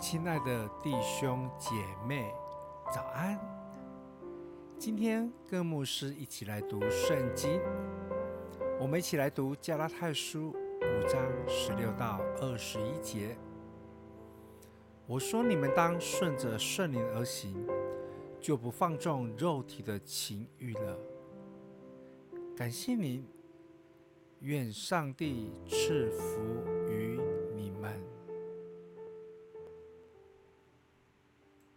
亲爱的弟兄姐妹，早安！今天跟牧师一起来读圣经，我们一起来读加拉太书五章十六到二十一节。我说你们当顺着圣灵而行，就不放纵肉体的情欲了。感谢您，愿上帝赐福